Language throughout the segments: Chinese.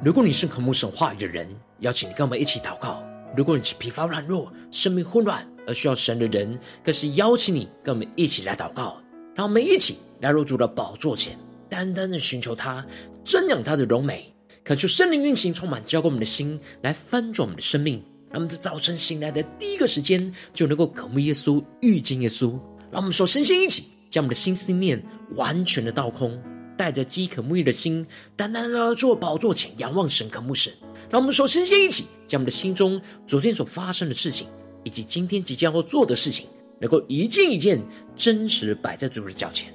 如果你是渴慕神话语的人，邀请你跟我们一起祷告；如果你是疲乏软弱、生命混乱而需要神的人，更是邀请你跟我们一起来祷告。让我们一起来入主的宝座前，单单的寻求他，瞻仰他的荣美，恳求圣灵运行，充满浇灌我们的心，来翻转我们的生命。让我们在早晨醒来的第一个时间，就能够渴慕耶稣、遇见耶稣。让我们说，身心一起，将我们的心思念完全的倒空，带着饥渴沐浴的心，单单的坐宝座前仰望神、渴慕神。让我们首先先一起，将我们的心中昨天所发生的事情，以及今天即将要做的事情，能够一件一件真实摆在主的脚前，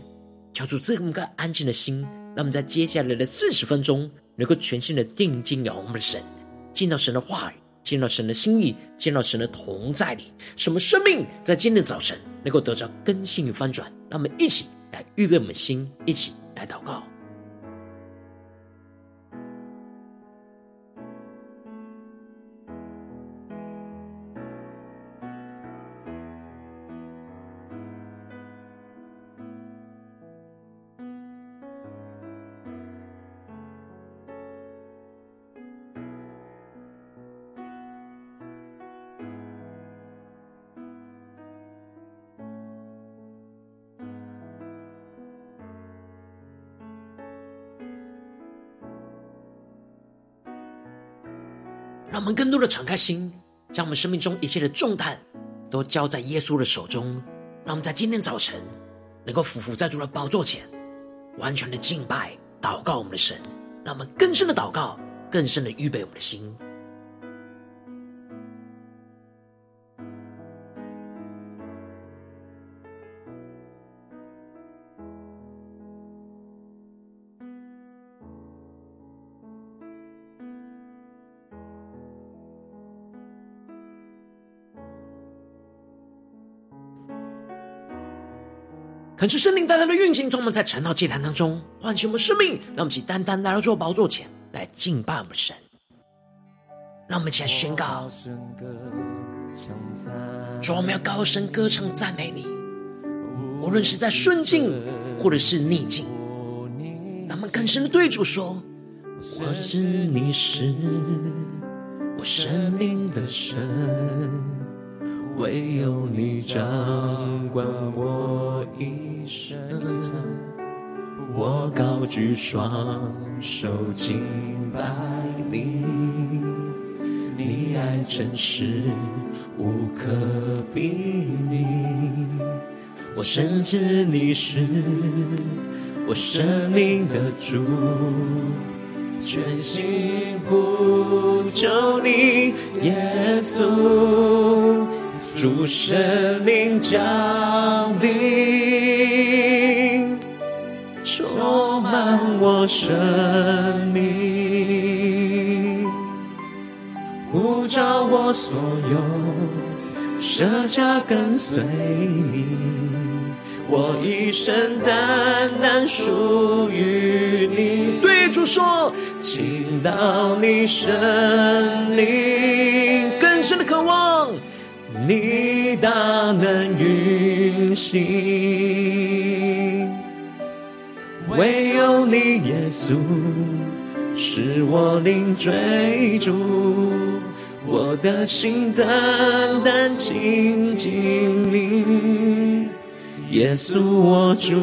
求主赐我们个安静的心，让我们在接下来的四十分钟，能够全心的定睛仰望我们的神，见到神的话语，见到神的心意，见到神的同在里，使我们生命在今天的早晨能够得到更新与翻转。让我们一起来预备我们的心，一起来祷告。让我们更多的敞开心，将我们生命中一切的重担都交在耶稣的手中。让我们在今天早晨能够俯伏在主的宝座前，完全的敬拜、祷告我们的神。让我们更深的祷告，更深的预备我们的心。恳求圣灵带来的运行，从我们在晨祷祭坛当中唤醒我们生命，让我们一起单单来到主宝座前来敬拜我们神。让我们一起来宣告：主，我们要高声歌唱赞美你，无论是在顺境或者是逆境。让我们更深的对主说：我知你是我生命的神。唯有你掌管我一生，我高举双手敬拜你，你爱真实无可比拟，我深知你是我生命的主，全心呼求你，耶稣。主神灵降临，充满我生命，呼召我所有，舍下跟随你，我一生单单属于你。对主说，倾倒你生命，更深的渴望。你大能运行，唯有你耶稣是我灵追逐，我的心单单亲近你，耶稣我主。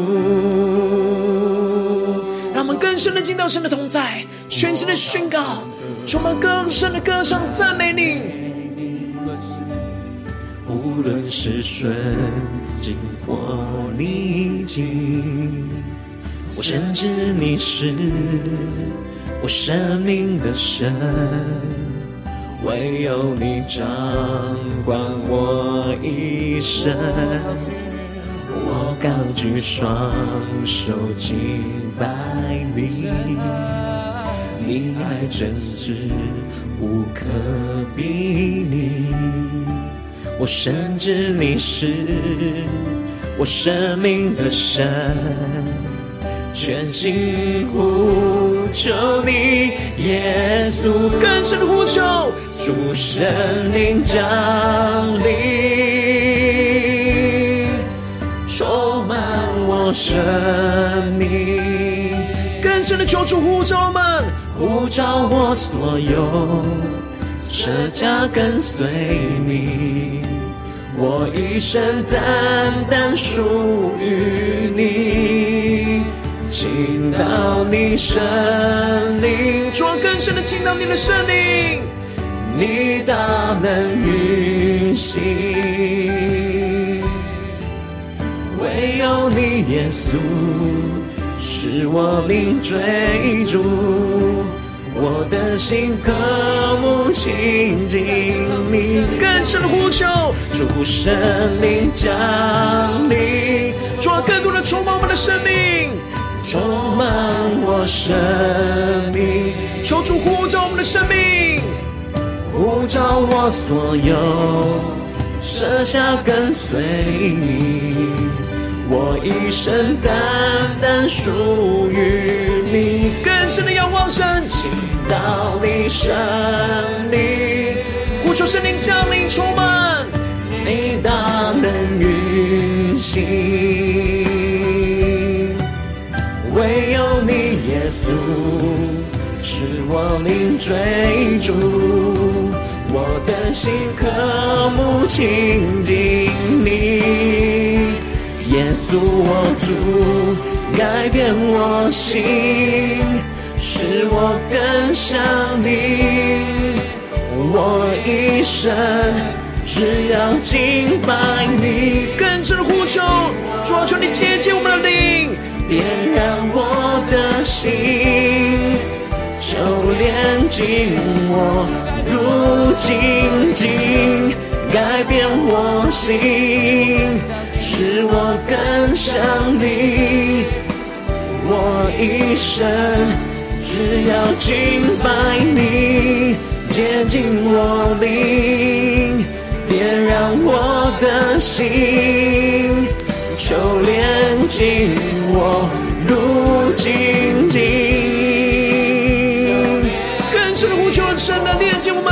让我们更深的进到神的同在，全新的宣告，充满更深的歌唱赞美你。无论是顺境或逆境，我深知你是我生命的神，唯有你掌管我一生。我高举双手敬拜你，你爱真挚无可比拟。我深知你是我生命的神，全心呼求你，耶稣，更深的呼求，主圣灵降临，充满我生命，更深的求主呼召我们，呼召我所有，舍家跟随你，我一生单单属于你，倾倒你圣灵，主，更深的倾倒你的圣灵，你大能运行，唯有你耶稣。是我灵追逐，我的心渴慕亲近你。更深的呼求，主圣灵降临，主更多的充满我们的生命，充满我生命。求主呼召我们的生命，呼召我所有，舍下跟随你。我一生单单属于你，更深的仰望神，倾倒你圣灵，呼求圣灵降临充满，你大能运行，唯有你耶稣是我灵追逐，我的心渴慕亲近你。耶稣，我主，改变我心，使我更像你。我一生只要敬拜你，更深的呼求，主啊，求你接近我们的灵，点燃我的心，求炼净我如精金，改变我心。使我更像你，我一生只要敬拜你，接近我灵，点燃我的心，求炼净我如精金，更深的呼求，神的炼净我们，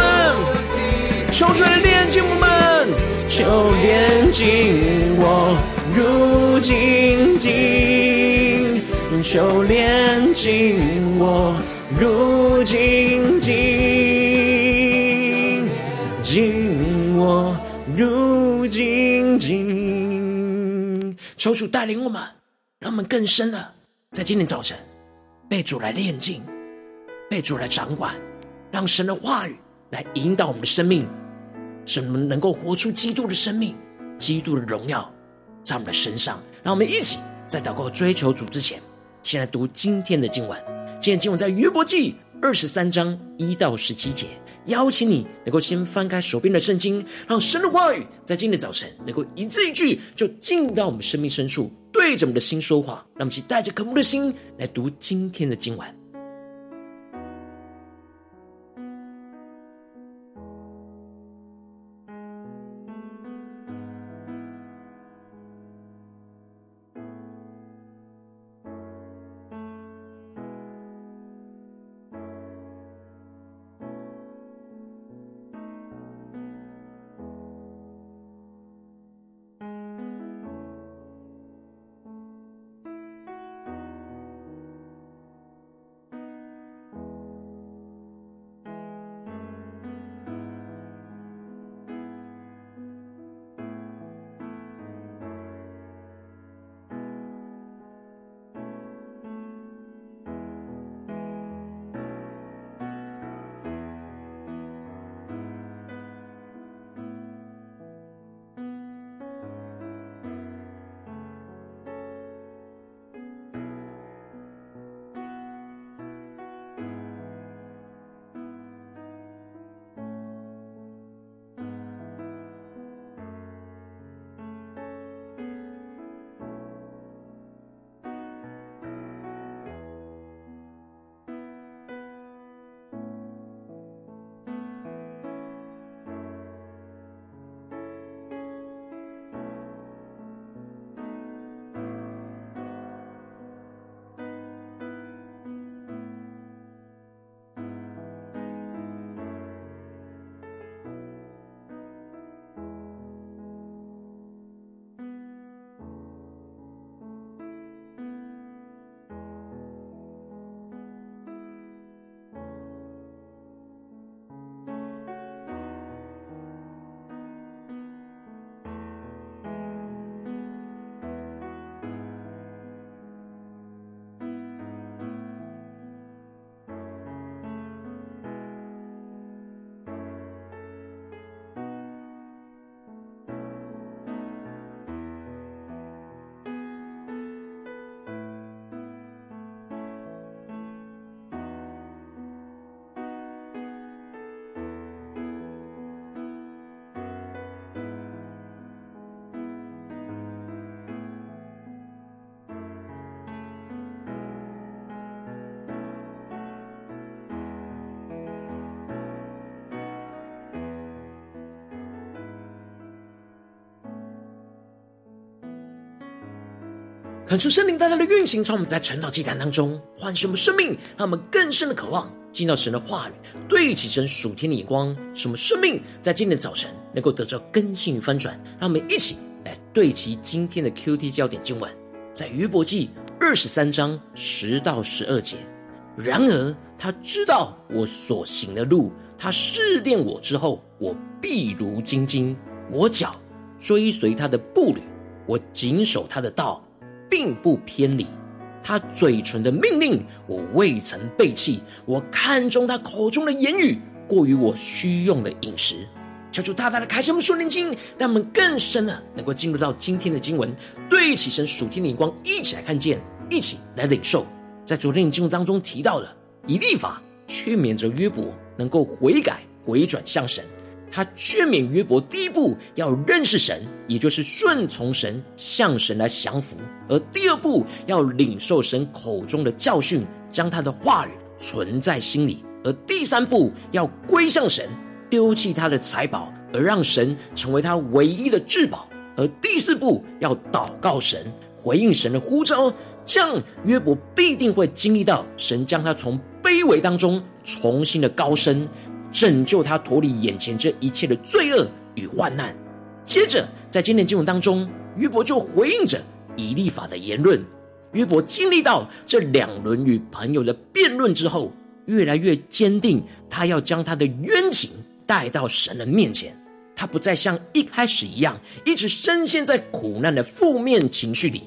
求主来炼净我们，求炼净。我如精金，求炼净我如精金，净我如精金。求主带领我们，让我们更深的在今天早晨被主来炼净，被主来掌管，让神的话语来引导我们的生命，使我们能够活出基督的生命。基督的荣耀在我们的身上，让我们一起在祷告追求主之前，先来读今天的经文。今天经文在约伯记二十三章一到十七节。邀请你能够先翻开手边的圣经，让神的话语在今天早晨能够一字一句就进入到我们生命深处，对着我们的心说话。让我们一起带着渴慕的心来读今天的经文。恳求圣灵大大的运行，从我们在晨祷祭坛当中唤醒我们生命，让我们更深的渴望进到神的话语，对齐神属天的眼光，使我们生命在今天的早晨能够得到更新与翻转。让我们一起来对齐今天的 QT 焦点经文，在约伯记二十三章十到十二节。然而他知道我所行的路，他试炼我之后，我必如金金。我脚追随他的步履，我谨守他的道。并不偏离他嘴唇的命令，我未曾背弃。我看中他口中的言语，过于我需用的饮食。求主大大的开启我们属灵经，让我们更深的能够进入到今天的经文，对起神属天的眼光，一起来看见，一起来领受。在昨天的经文当中提到了以立法劝勉着约伯能够悔改回转向神。他劝勉约伯，第一步要认识神，也就是顺从神，向神来降服；而第二步要领受神口中的教训，将他的话语存在心里；而第三步要归向神，丢弃他的财宝，而让神成为他唯一的至宝；而第四步要祷告神，回应神的呼召，这样约伯必定会经历到神将他从卑微当中重新的高升。拯救他脱离眼前这一切的罪恶与患难。接着，在今天经文当中，约伯就回应着以利法的言论。约伯经历到这两轮与朋友的辩论之后，越来越坚定，他要将他的冤情带到神的面前。他不再像一开始一样，一直深陷在苦难的负面情绪里，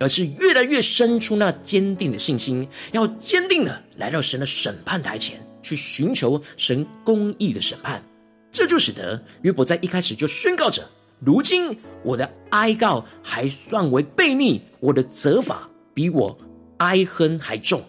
而是越来越生出那坚定的信心，要坚定的来到神的审判台前。去寻求神公义的审判，这就使得约伯在一开始就宣告着：如今我的哀告还算为悖逆，我的责罚比我哀恨还重。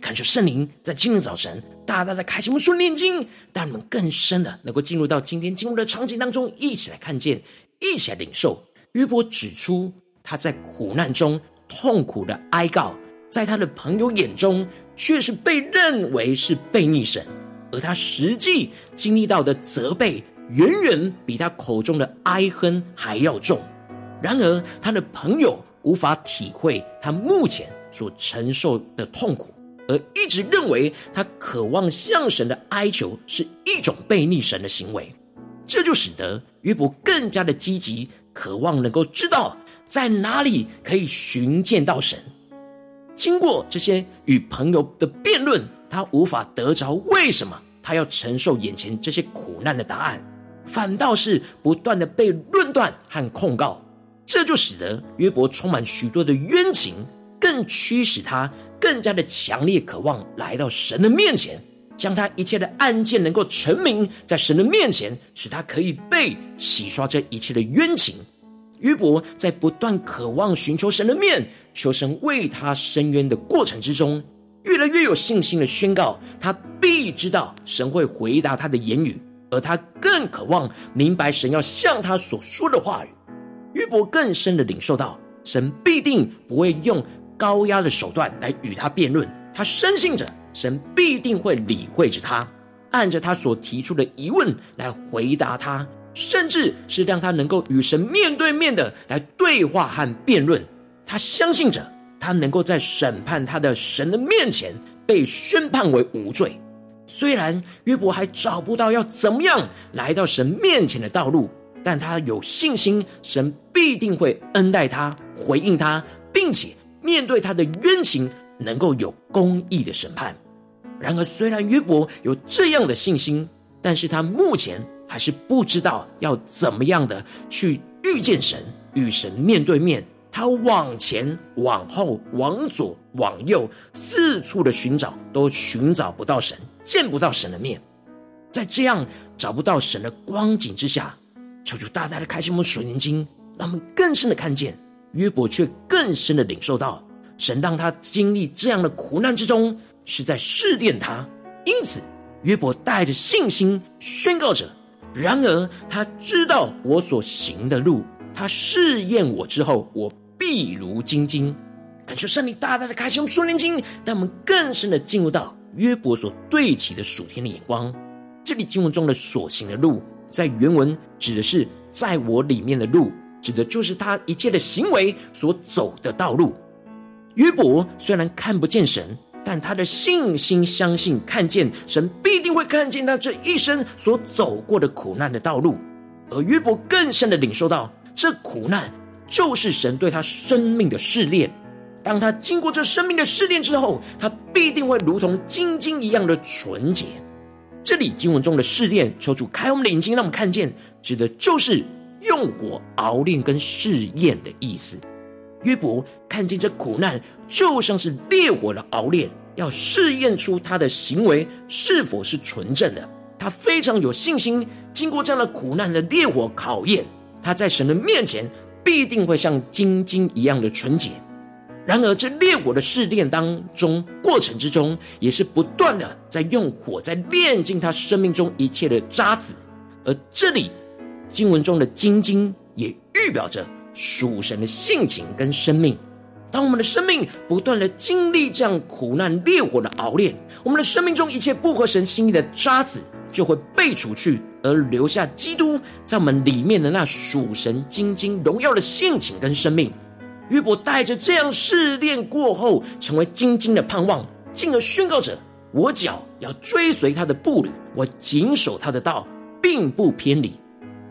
恳求圣灵在今天早晨大大的开启我们属灵眼睛，让我们更深的能够进入到今天经文的场景当中，一起来看见，一起来领受。约伯指出他在苦难中痛苦的哀告。在他的朋友眼中，却是被认为是悖逆神，而他实际经历到的责备，远远比他口中的哀恨还要重。然而，他的朋友无法体会他目前所承受的痛苦，而一直认为他渴望向神的哀求是一种悖逆神的行为。这就使得约伯更加的积极，渴望能够知道在哪里可以寻见到神。经过这些与朋友的辩论，他无法得着为什么他要承受眼前这些苦难的答案，反倒是不断的被论断和控告。这就使得约伯充满许多的冤情，更驱使他更加的强烈渴望来到神的面前，将他一切的案件能够陈明在神的面前，使他可以被洗刷这一切的冤情。约伯在不断渴望寻求神的面，求神为他伸冤的过程之中，越来越有信心的宣告，他必知道神会回答他的言语，而他更渴望明白神要向他所说的话语。约伯更深的领受到，神必定不会用高压的手段来与他辩论，他深信着神必定会理会着他，按着他所提出的疑问来回答他。甚至是让他能够与神面对面的来对话和辩论，他相信着他能够在审判他的神的面前被宣判为无罪。虽然约伯还找不到要怎么样来到神面前的道路，但他有信心，神必定会恩待他、回应他，并且面对他的冤情，能够有公义的审判。然而，虽然约伯有这样的信心，但是他目前。还是不知道要怎么样的去遇见神，与神面对面。他往前、往后、往左、往右，四处的寻找，都寻找不到神，见不到神的面。在这样找不到神的光景之下，求主大大的开启我们属灵眼睛，让我们更深的看见约伯，却更深的领受到神让他经历这样的苦难之中，是在试炼他。因此，约伯带着信心宣告着。然而他知道我所行的路，他试验我之后，我必如精金。感谢圣灵大大的开启我们属灵眼睛，让我们更深的进入到约伯所对齐的属天的眼光。这里经文中的所行的路，在原文指的是在我里面的路，指的就是他一切的行为所走的道路。约伯虽然看不见神，但他的信心相信看见神必定会看见他这一生所走过的苦难的道路，而约伯更深的领受到，这苦难就是神对他生命的试炼。当他经过这生命的试炼之后，他必定会如同金晶一样的纯洁。这里经文中的试炼，求主开我们的眼睛，让我们看见，指的就是用火熬炼跟试验的意思。约伯看见这苦难就像是烈火的熬炼，要试验出他的行为是否是纯正的。他非常有信心，经过这样的苦难的烈火考验，他在神的面前必定会像金晶一样的纯洁。然而，这烈火的试炼当中过程之中，也是不断的在用火在炼尽他生命中一切的渣滓。而这里经文中的金晶也预表着。属神的性情跟生命，当我们的生命不断的经历这样苦难烈火的熬炼，我们的生命中一切不合神心意的渣滓就会被除去，而留下基督在我们里面的那属神金晶荣耀的性情跟生命。约伯带着这样试炼过后，成为金晶的盼望，进而宣告着：我脚要追随他的步履，我谨守他的道，并不偏离。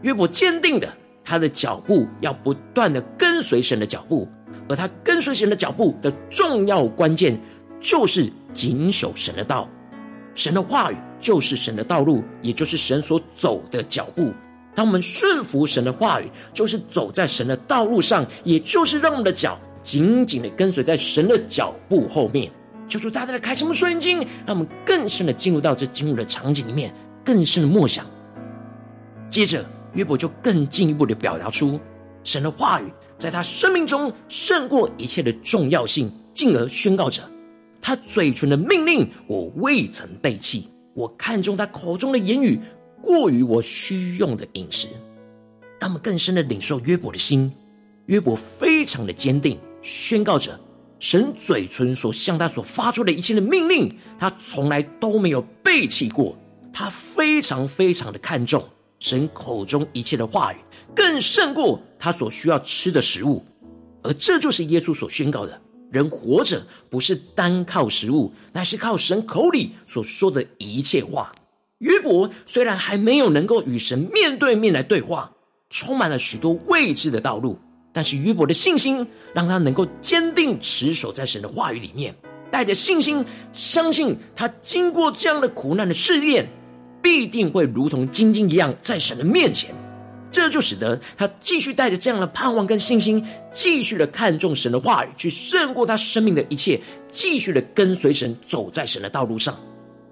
约伯坚定的。他的脚步要不断的跟随神的脚步，而他跟随神的脚步的重要关键就是谨守神的道。神的话语就是神的道路，也就是神所走的脚步。当我们顺服神的话语，就是走在神的道路上，也就是让我们的脚紧紧的跟随在神的脚步后面。求主大大的开启我们属灵眼睛，让我们更深的进入到这经文的场景里面，更深的默想。接着。约伯就更进一步的表达出神的话语在他生命中胜过一切的重要性，进而宣告着他嘴唇的命令我未曾背弃，我看中他口中的言语过于我需用的饮食。让我们更深的领受约伯的心，约伯非常的坚定，宣告着神嘴唇所向他所发出的一切的命令，他从来都没有背弃过，他非常非常的看重。神口中一切的话语，更胜过他所需要吃的食物，而这就是耶稣所宣告的：人活着不是单靠食物，乃是靠神口里所说的一切话。约伯虽然还没有能够与神面对面来对话，充满了许多未知的道路，但是约伯的信心让他能够坚定持守在神的话语里面，带着信心相信他经过这样的苦难的试验。必定会如同晶晶一样在神的面前，这就使得他继续带着这样的盼望跟信心，继续的看重神的话语，去胜过他生命的一切，继续的跟随神走在神的道路上。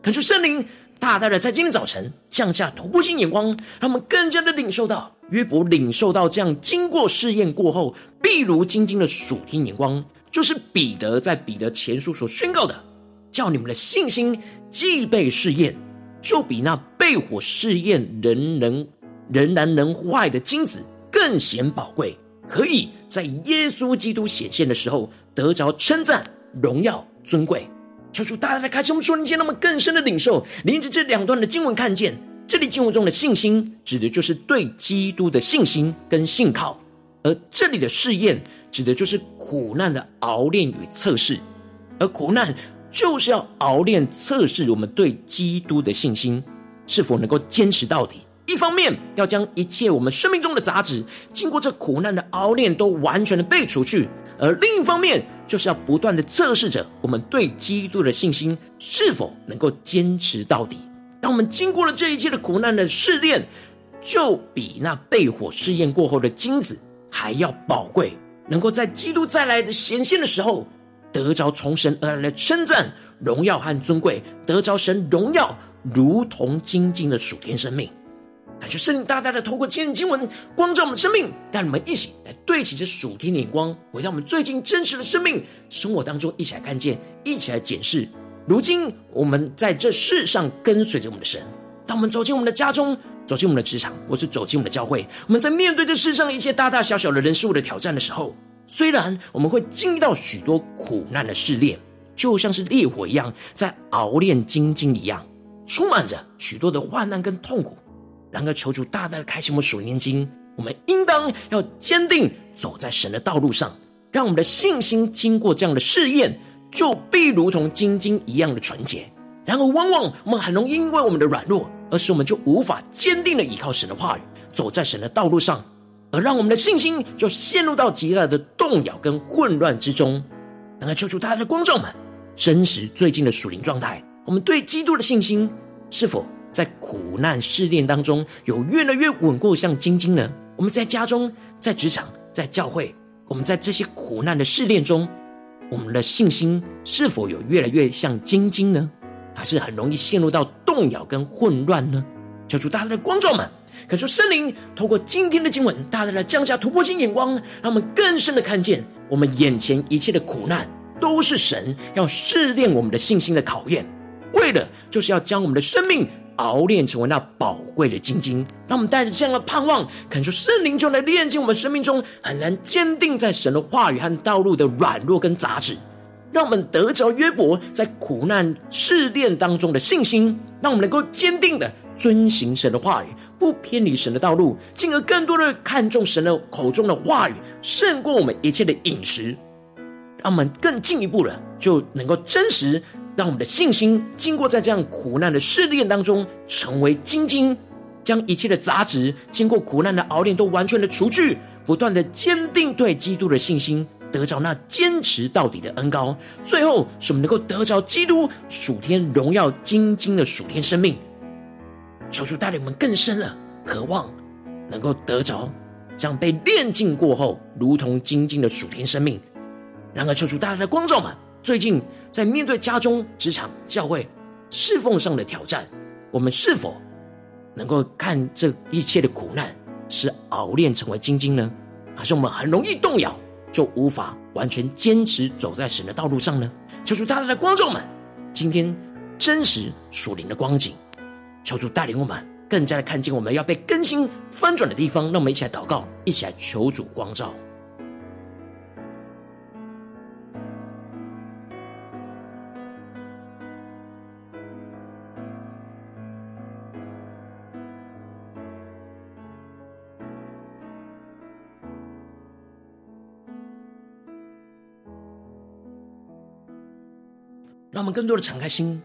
恳求圣灵大大的在今天早晨降下突破性眼光，他们更加的领受到约伯领受到这样经过试验过后，必如晶晶的属天眼光，就是彼得在彼得前书所宣告的，叫你们的信心既被试验。就比那被火试验仍能仍然能坏的金子更显宝贵，可以在耶稣基督显现的时候得着称赞、荣耀、尊贵。求主大大的开启我们属灵眼，让我们更深的领受，连着这两段的经文，看见这里经文中的信心，指的就是对基督的信心跟信靠；而这里的试验，指的就是苦难的熬炼与测试，而苦难。就是要熬炼测试我们对基督的信心是否能够坚持到底。一方面要将一切我们生命中的杂质，经过这苦难的熬炼，都完全的被除去；而另一方面，就是要不断的测试着我们对基督的信心是否能够坚持到底。当我们经过了这一切的苦难的试炼，就比那被火试验过后的金子还要宝贵，能够在基督再来的显现的时候。得着从神而来的称赞、荣耀和尊贵，得着神荣耀，如同精进的属天生命。他就圣灵大大的透过今日经文光照我们的生命，带我们一起来对齐这属天的眼光，回到我们最近真实的生命生活当中，一起来看见，一起来检视。如今我们在这世上跟随着我们的神，当我们走进我们的家中，走进我们的职场，或是走进我们的教会，我们在面对这世上一切大大小小的人事物的挑战的时候。虽然我们会经历到许多苦难的试炼，就像是烈火一样，在熬炼金晶一样，充满着许多的患难跟痛苦。然而，求主大大的开启我们属灵经，我们应当要坚定走在神的道路上，让我们的信心经过这样的试验，就必如同精金一样的纯洁。然而，往往我们很容易因为我们的软弱，而使我们就无法坚定的依靠神的话语，走在神的道路上，而让我们的信心就陷入到极大的动摇跟混乱之中。能够求出他的观众们，真实最近的属灵状态，我们对基督的信心是否在苦难试炼当中有越来越稳固，像晶晶呢？我们在家中、在职场、在教会，我们在这些苦难的试炼中，我们的信心是否有越来越像晶晶呢？还是很容易陷入到动摇跟混乱呢？求主大家的观众们，可说圣灵透过今天的经文，大大的降下突破性眼光，让我们更深的看见，我们眼前一切的苦难，都是神要试炼我们的信心的考验，为了就是要将我们的生命熬炼成为那宝贵的晶晶。让我们带着这样的盼望，恳求圣灵就来炼净我们生命中很难坚定在神的话语和道路的软弱跟杂质。让我们得着约伯在苦难试炼当中的信心，让我们能够坚定的遵行神的话语，不偏离神的道路，进而更多的看重神的口中的话语，胜过我们一切的饮食。让我们更进一步的就能够真实，让我们的信心经过在这样苦难的试炼当中，成为精金，将一切的杂质经过苦难的熬炼都完全的除去，不断的坚定对基督的信心。得着那坚持到底的恩膏，最后使我们能够得着基督属天荣耀精金的属天生命。求主带领我们更深了，渴望能够得着这样被炼净过后，如同精进的属天生命。然而，求主大家的光照们，最近在面对家中、职场、教会侍奉上的挑战，我们是否能够看这一切的苦难是熬炼成为精进呢？还是我们很容易动摇？就无法完全坚持走在神的道路上呢？求主大大的光照们，今天真实属灵的光景，求主带领我们更加的看见我们要被更新翻转的地方。让我们一起来祷告，一起来求主光照。让我们更多的敞开心，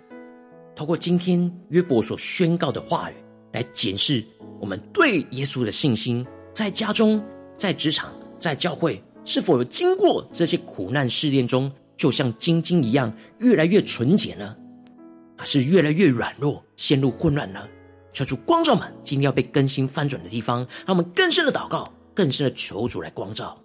透过今天约伯所宣告的话语，来检视我们对耶稣的信心，在家中、在职场、在教会，是否有经过这些苦难试炼中，就像晶晶一样，越来越纯洁呢？还是越来越软弱，陷入混乱呢？求主光照们，今天要被更新翻转的地方，让我们更深的祷告，更深的求主来光照。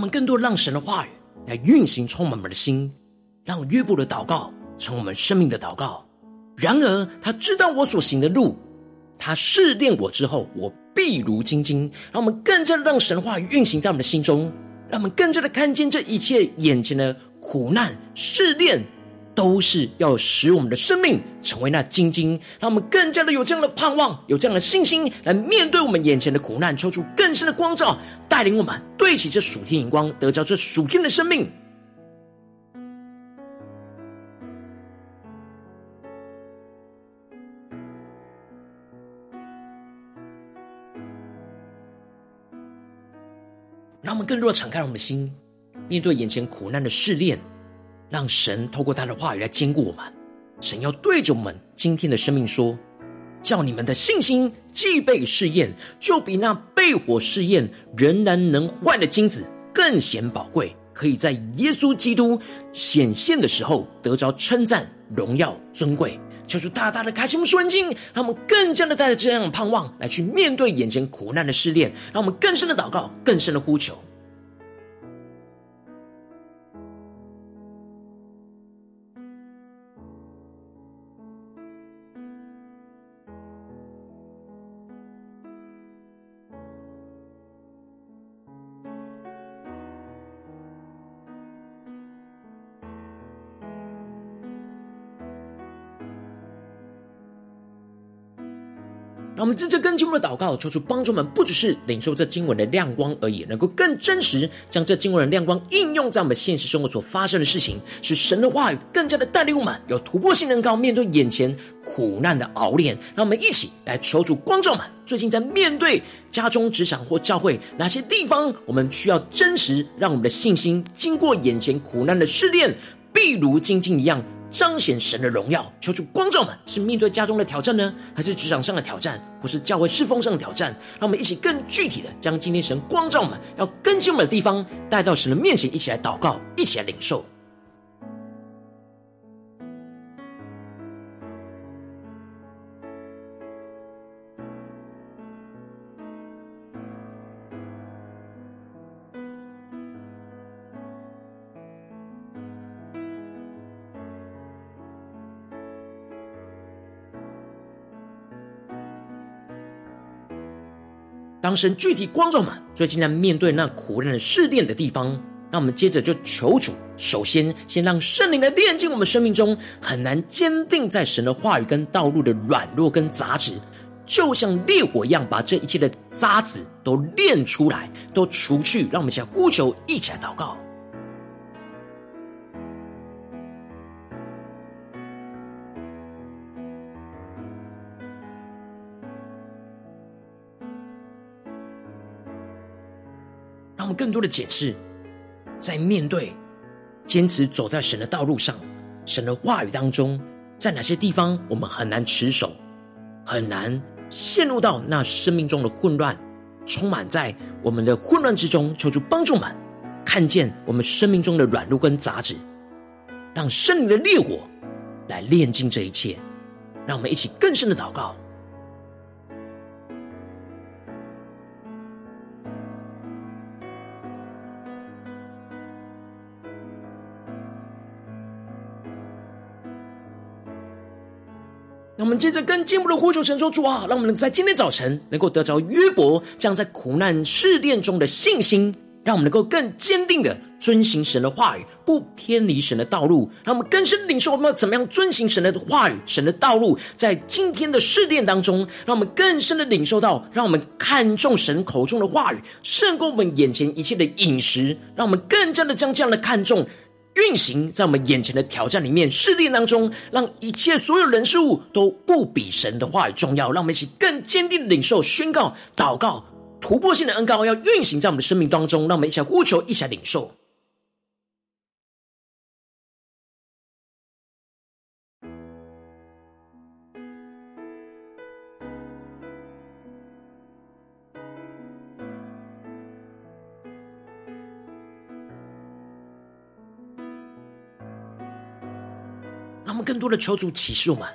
我们更多让神的话语来运行，充满我们的心，让约伯的祷告成我们生命的祷告。然而，他知道我所行的路，他试炼我之后，我必如金金。让我们更加的让神的话语运行在我们的心中，让我们更加的看见这一切眼前的苦难试炼。都是要使我们的生命成为那晶晶，让我们更加的有这样的盼望，有这样的信心来面对我们眼前的苦难，抽出更深的光照，带领我们对齐这属天荧光，得着这属天的生命。让我们更多的敞开我们的心，面对眼前苦难的试炼。让神透过他的话语来坚固我们。神要对着我们今天的生命说：叫你们的信心既被试验，就比那被火试验仍然能坏的金子更显宝贵，可以在耶稣基督显现的时候得着称赞、荣耀、尊贵。求主大大的开启我们属灵经，让我们更加的带着这样的盼望来去面对眼前苦难的试炼，让我们更深的祷告，更深的呼求。让我们真正更进一步的祷告，求主帮助我们，不只是领受这经文的亮光而已，能够更真实将这经文的亮光应用在我们现实生活所发生的事情，使神的话语更加的带领我们有突破性能高面对眼前苦难的熬炼。让我们一起来求主光照们，最近在面对家中、职场或教会哪些地方，我们需要真实让我们的信心经过眼前苦难的试炼，必如精金一样。彰显神的荣耀，求主光照们，是面对家中的挑战呢，还是职场上的挑战，或是教会侍奉上的挑战？让我们一起更具体的将今天神光照们要更新我们的地方带到神的面前，一起来祷告，一起来领受。当神具体光照我们，最近在面对那苦难的试炼的地方，那我们接着就求主，首先先让圣灵来炼净我们生命中很难坚定在神的话语跟道路的软弱跟杂质，就像烈火一样，把这一切的渣子都炼出来，都除去。让我们一起来呼求，一起来祷告。更多的解释，在面对坚持走在神的道路上、神的话语当中，在哪些地方我们很难持守，很难陷入到那生命中的混乱，充满在我们的混乱之中。求主帮助们看见我们生命中的软弱跟杂质，让圣灵的烈火来炼净这一切。让我们一起更深的祷告。我们接着更进一步的呼求神说：主啊，让我们能在今天早晨能够得着约伯这样在苦难试炼中的信心，让我们能够更坚定的遵行神的话语，不偏离神的道路。让我们更深领受我们要怎么样遵行神的话语、神的道路，在今天的试炼当中，让我们更深的领受到，让我们看重神口中的话语，胜过我们眼前一切的饮食。让我们更加的将这样的看重。运行在我们眼前的挑战里面、试炼当中，让一切所有人事物都不比神的话语重要。让我们一起更坚定的领受、宣告、祷告、突破性的恩膏要运行在我们的生命当中。让我们一起来呼求，一起来领受。多的求主启示我们，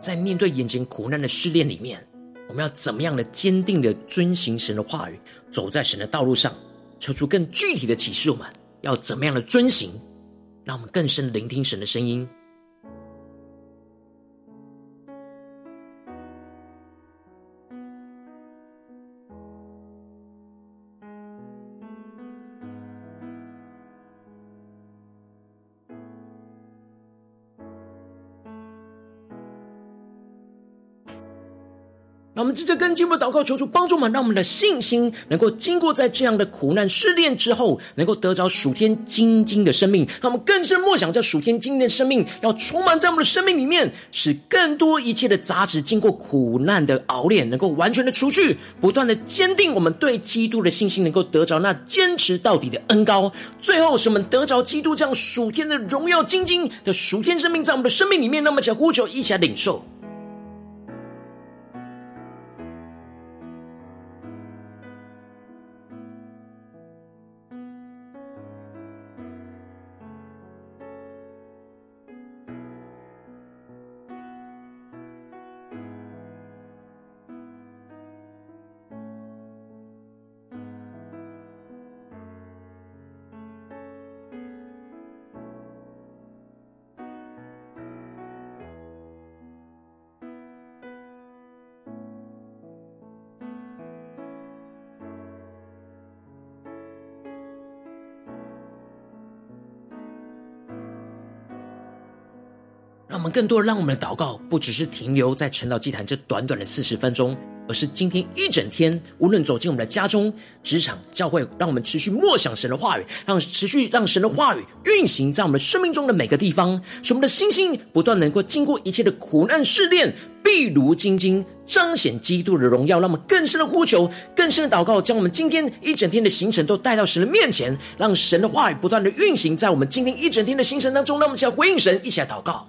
在面对眼前苦难的试炼里面，我们要怎么样的坚定的遵行神的话语，走在神的道路上。求出更具体的启示我们要怎么样的遵行，让我们更深聆听神的声音。们接着跟进步祷告，求主帮助我们，让我们的信心能够经过在这样的苦难试炼之后，能够得着属天精金的生命。让我们更深默想，这属天精金的生命要充满在我们的生命里面，使更多一切的杂质经过苦难的熬炼，能够完全的除去，不断的坚定我们对基督的信心，能够得着那坚持到底的恩膏。最后，使我们得着基督这样属天的荣耀精金的属天生命，在我们的生命里面。那么，请呼求，一起来领受。更多让我们的祷告不只是停留在晨祷祭坛这短短的四十分钟。而是今天一整天，无论走进我们的家中、职场、教会，让我们持续默想神的话语，让持续让神的话语运行在我们生命中的每个地方，使我们的信心不断能够经过一切的苦难试炼，必如精金，彰显基督的荣耀。让我们更深的呼求，更深的祷告，将我们今天一整天的行程都带到神的面前，让神的话语不断的运行在我们今天一整天的行程当中。让我们一起来回应神，一起来祷告。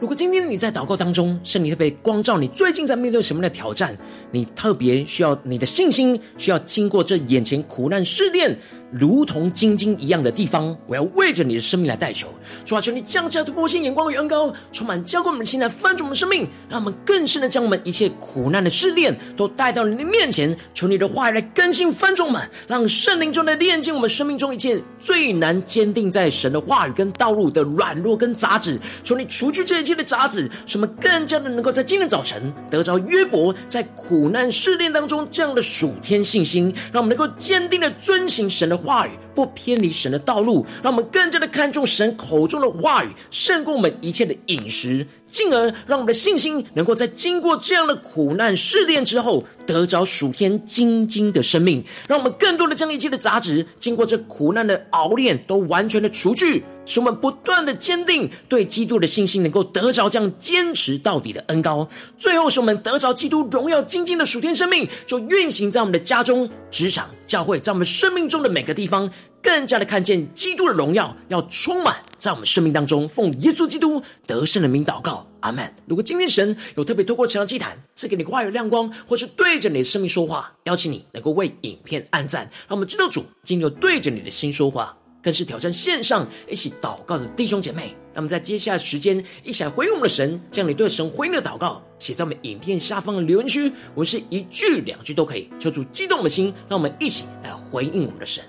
如果今天你在祷告当中，圣灵特别光照你，最近在面对什么样的挑战？你特别需要你的信心，需要经过这眼前苦难试炼。如同晶晶一样的地方，我要为着你的生命来代求。主啊，求你降下突破性眼光与恩膏，充满浇灌我们的心来翻转我们生命，让我们更深的将我们一切苦难的试炼都带到你的面前。求你的话语来更新翻转我们，让圣灵中的炼净我们生命中一切最难坚定在神的话语跟道路的软弱跟杂质。求你除去这一切的杂志，什么更加的能够在今天早晨得着约伯在苦难试炼当中这样的属天信心，让我们能够坚定的遵行神的。话语不偏离神的道路，让我们更加的看重神口中的话语，胜过我们一切的饮食，进而让我们的信心能够在经过这样的苦难试炼之后，得着属天精金的生命。让我们更多的将一切的杂质，经过这苦难的熬炼，都完全的除去，使我们不断的坚定对基督的信心，能够得着这样坚持到底的恩膏。最后，使我们得着基督荣耀精金的属天生命，就运行在我们的家中、职场、教会，在我们生命中的每个地方，更加的看见基督的荣耀，要充满在我们生命当中。奉耶稣基督得胜的名祷告，阿门。如果今天神有特别透过晨祷祭坛赐给你话语亮光，或是对着你的生命说话，邀请你能够为影片按赞，让我们知道主今天有对着你的心说话。更是挑战线上一起祷告的弟兄姐妹，让我们在接下来的时间一起来回应我们的神，将你对神回应的祷告写在我们影片下方的留言区，我是一句两句都可以，求主激动的心，让我们一起来回应我们的神。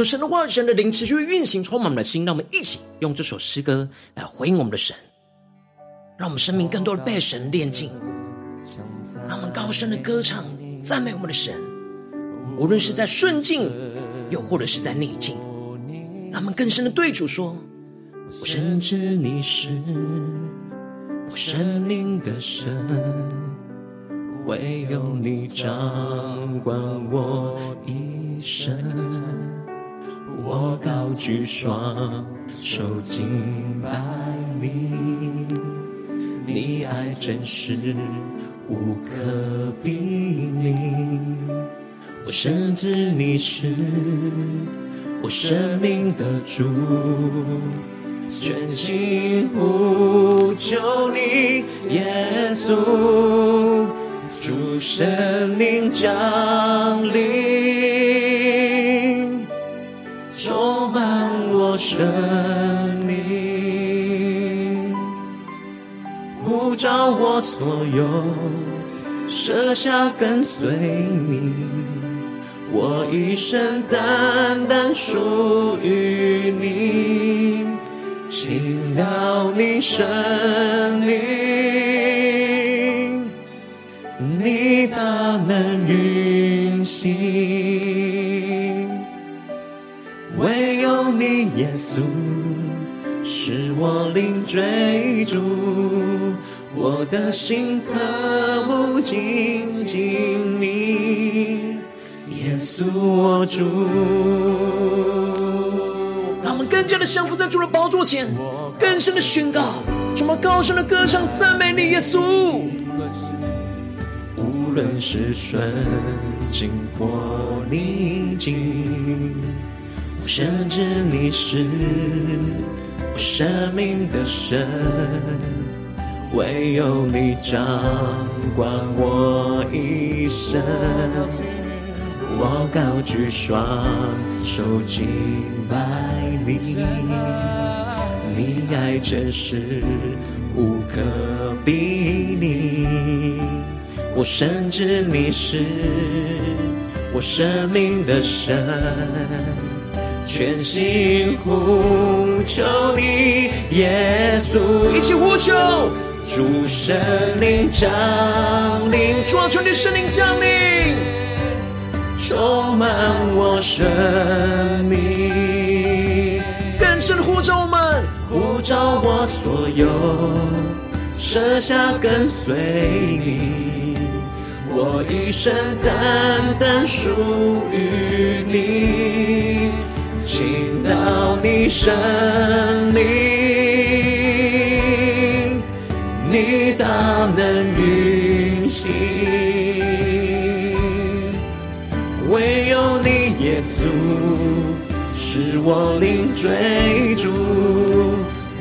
感受神的话语，神的灵持续运行，充满我们的心。让我们一起用这首诗歌来回应我们的神，让我们生命更多的被神炼净。让我们高声的歌唱，赞美我们的神。无论是在顺境，又或者是在逆境，让我们更深的对主说：“我深知你是我生命的神，唯有你掌管我一生。”我高举双手敬拜你，你爱真实无可比拟。我深知你是我生命的主，全心呼求你，耶稣，主圣灵降临，充满我生命，呼召我所有，舍下跟随你。我一生单单属于你，倾倒你生命，你大能运行，你耶稣是我灵追逐，我的心渴慕紧紧你。耶稣我主，让我们更加的降服在主的宝座前，更深的宣告，什么高声的歌唱赞美你，耶稣。无论是顺境或逆境，我深知你是我生命的神，唯有你掌管我一生。我高举双手敬拜你，你爱真实无可比拟。我深知你是我生命的神，全心呼求你，耶稣。一起呼求，主圣灵降临，主啊，求你圣灵降临。充满我生命，更深呼召我们，呼召我所有，舍下跟随你，我一生单单属于你，倾倒你生命，你大能运行。唯有你耶稣是我灵追逐，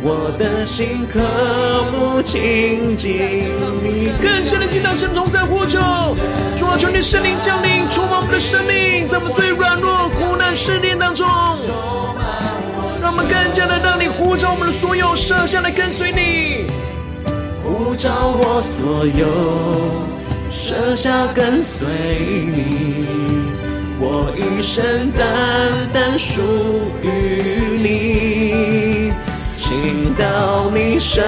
我的心渴慕亲近你。更深的进到神同在呼求，主啊，求你圣灵降临，充满我们的生命，在我们最软弱、苦难、试炼当中，让我们更加的让你呼召我们的所有，舍下来跟随你，呼召我所有，舍下跟随你。我一生单单属于你，倾倒你圣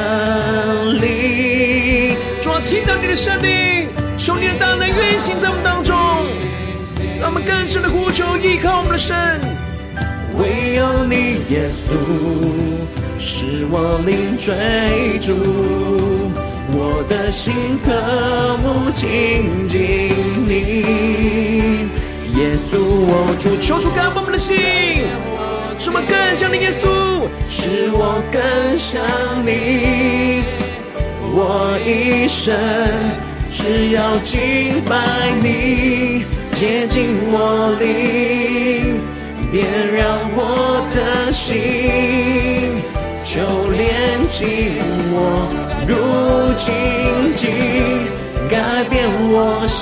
灵，主啊，倾倒你的圣灵，求你的大能运行在我们当中，让我们更深的呼求，依靠我们的神。唯有你，耶稣，是我灵追逐，我的心渴慕亲近你。耶稣，我主，求主感动我们的心，使我更像你，耶稣，使我更像你。我一生只要敬拜你，接近我灵，点燃我的心，求炼净我，如精金，改变我心。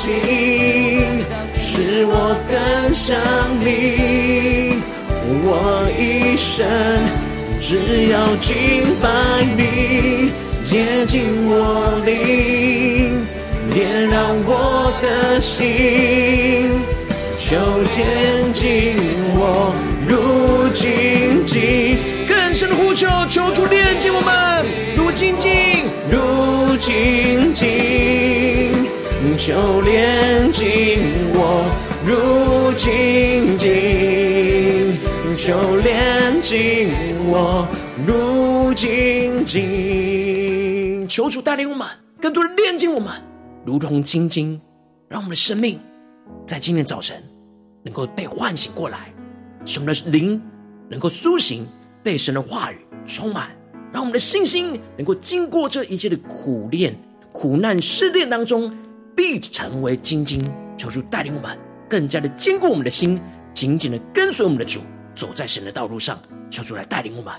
使我更像你，我一生只要敬拜你，接近我灵，点燃我的心，求洁净我如精金，更深的呼求，求主炼净我们如精金，如精金。求炼净我如精金，求炼净我如精金。求主带领我们，更多的炼净我们，如同精金，让我们的生命在今天早晨能够被唤醒过来，使我们的灵能够苏醒，被神的话语充满，让我们的信心能够经过这一切的苦练、苦难、试炼当中。必成为精金，求主带领我们更加的坚固我们的心，紧紧的跟随我们的主，走在神的道路上，求主来带领我们。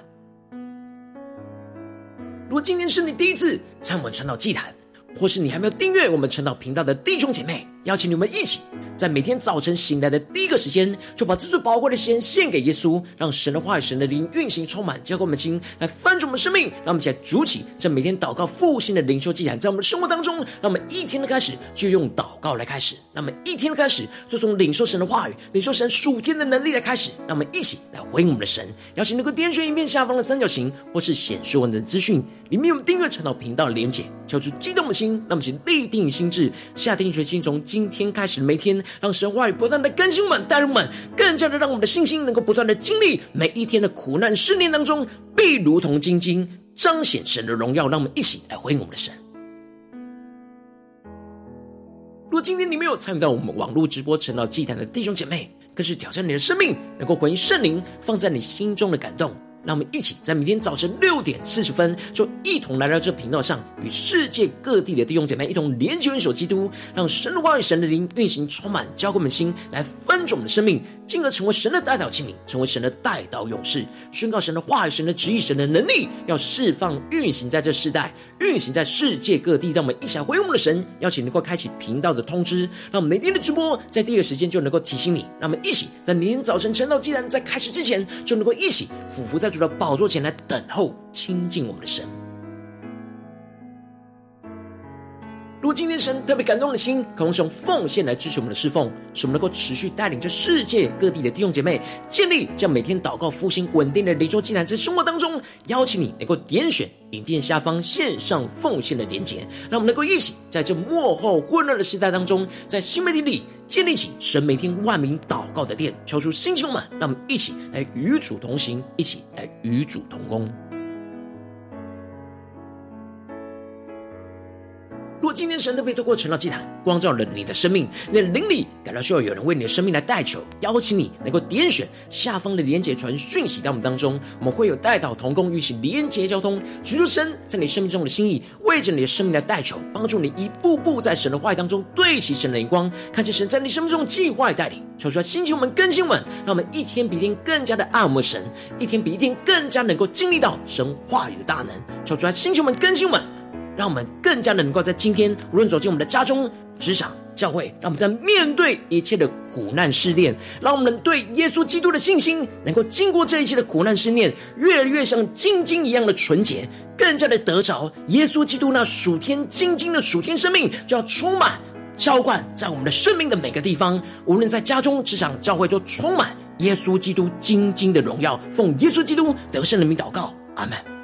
如果今天是你第一次参与我们传道祭坛，或是你还没有订阅我们传道频道的弟兄姐妹，邀请你们一起，在每天早晨醒来的第一个时间，就把这最宝贵的时间献给耶稣，让神的话语、神的灵运行充满，浇灌我们的心，来翻转我们的生命。让我们一起来筑起这每天祷告复兴的灵修祭坛，在我们的生活当中，让我们一天的开始就用祷告来开始，那么一天的开始就从领受神的话语、领受神属天的能力来开始。让我们一起来回应我们的神。邀请能够点选影片下方的三角形，或是显示文的资讯，里面有订阅传道频道的连结，敲出激动的心，那么请立定心志，下定决心，从今天开始的每天，让神话语不断的更新我们、带入我们，更加的让我们的信心能够不断的经历每一天的苦难试炼当中，必如同晶晶彰显神的荣耀。让我们一起来回应我们的神。如果今天你没有参与到我们网络直播晨祷祭坛的弟兄姐妹，更是挑战你的生命，能够回应圣灵放在你心中的感动。让我们一起在每天早晨六点四十分，就一同来到这频道上，与世界各地的弟兄姐妹一同连接、元首基督，让神的话语、神的灵运行充满，教灌我们心，来分盛我们的生命，进而成为神的代祷器皿，成为神的代祷勇士，宣告神的话语、神的旨意、神的能力，要释放、运行在这世代，运行在世界各地。让我们一起来回应我们的神，邀请能够开启频道的通知，让我们每天的直播在第一个时间就能够提醒你。让我们一起在明天早晨晨祷既然在开始之前，就能够一起俯伏在。主的宝座前来等候亲近我们的神。如果今天神特别感动的心，可能是用奉献来支持我们的侍奉，使我们能够持续带领着世界各地的弟兄姐妹建立这样每天祷告复兴稳定的灵修祭坛，在生活当中，邀请你能够点选影片下方线上奉献的连结，让我们能够一起在这末后混乱的时代当中，在新媒体里建立起神每天万名祷告的殿，敲出星球们，让我们一起来与主同行，一起来与主同工。今天神特别透过成了祭坛光照了你的生命，你的灵里感到需要有人为你的生命来代求，邀请你能够点选下方的连结传讯息到我们当中，我们会有代祷同工，与其连结交通，寻求神在你生命中的心意，为着你的生命来代求，帮助你一步步在神的话语当中对齐神的眼光，看见神在你生命中的计划带领，求出来兴起我们更新我们，让我们一天比一天更加的爱我们神，一天比一天更加能够经历到神话语的大能，求出来兴起我们更新我们。让我们更加的能够在今天，无论走进我们的家中、职场、教会，让我们在面对一切的苦难试炼，让我们对耶稣基督的信心，能够经过这一切的苦难试炼，越来越像精金一样的纯洁，更加的得着耶稣基督那属天精金的属天生命，就要充满浇灌在我们的生命的每个地方，无论在家中、职场、教会，都充满耶稣基督精晶的荣耀。奉耶稣基督得胜的名祷告，阿门。